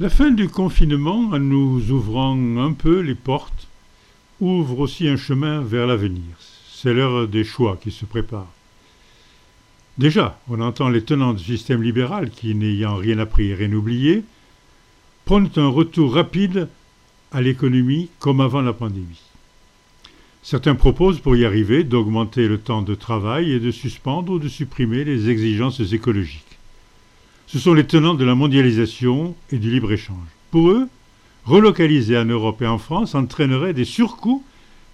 La fin du confinement, en nous ouvrant un peu les portes, ouvre aussi un chemin vers l'avenir. C'est l'heure des choix qui se préparent. Déjà, on entend les tenants du système libéral qui, n'ayant rien appris et rien oublié, prônent un retour rapide à l'économie comme avant la pandémie. Certains proposent pour y arriver d'augmenter le temps de travail et de suspendre ou de supprimer les exigences écologiques. Ce sont les tenants de la mondialisation et du libre-échange. Pour eux, relocaliser en Europe et en France entraînerait des surcoûts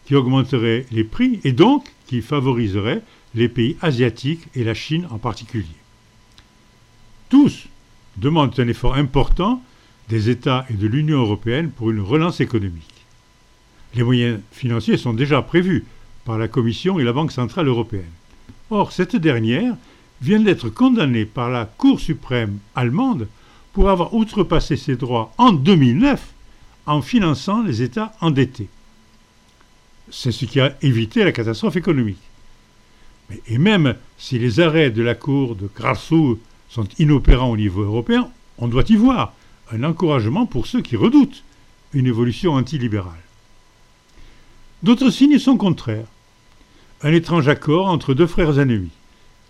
qui augmenteraient les prix et donc qui favoriseraient les pays asiatiques et la Chine en particulier. Tous demandent un effort important des États et de l'Union européenne pour une relance économique. Les moyens financiers sont déjà prévus par la Commission et la Banque centrale européenne. Or, cette dernière vient d'être condamnée par la Cour suprême allemande pour avoir outrepassé ses droits en 2009 en finançant les États endettés. C'est ce qui a évité la catastrophe économique. Et même si les arrêts de la Cour de Karlsruhe sont inopérants au niveau européen, on doit y voir un encouragement pour ceux qui redoutent une évolution antilibérale. D'autres signes sont contraires. Un étrange accord entre deux frères ennemis,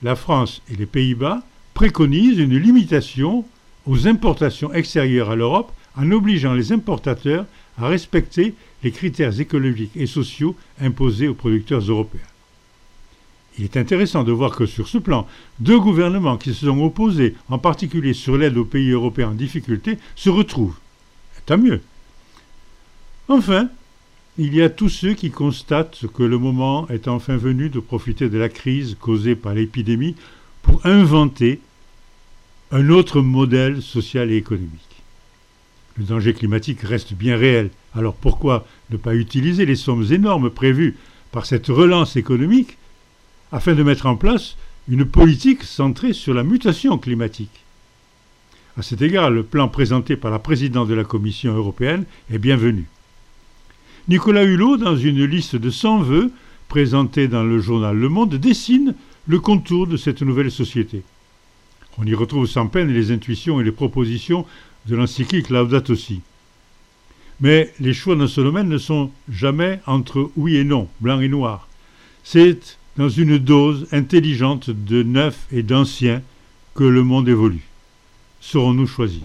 la France et les Pays-Bas, préconise une limitation aux importations extérieures à l'Europe en obligeant les importateurs à respecter les critères écologiques et sociaux imposés aux producteurs européens. Il est intéressant de voir que sur ce plan, deux gouvernements qui se sont opposés, en particulier sur l'aide aux pays européens en difficulté, se retrouvent. Tant mieux. Enfin, il y a tous ceux qui constatent que le moment est enfin venu de profiter de la crise causée par l'épidémie pour inventer un autre modèle social et économique. Le danger climatique reste bien réel. Alors pourquoi ne pas utiliser les sommes énormes prévues par cette relance économique afin de mettre en place une politique centrée sur la mutation climatique? À cet égard, le plan présenté par la présidente de la Commission européenne est bienvenu. Nicolas Hulot, dans une liste de 100 vœux présentée dans le journal Le Monde, dessine le contour de cette nouvelle société. On y retrouve sans peine les intuitions et les propositions de l'encyclique Laudato Si. Mais les choix dans ce domaine ne sont jamais entre oui et non, blanc et noir. C'est dans une dose intelligente de neuf et d'ancien que le monde évolue. Serons-nous choisis?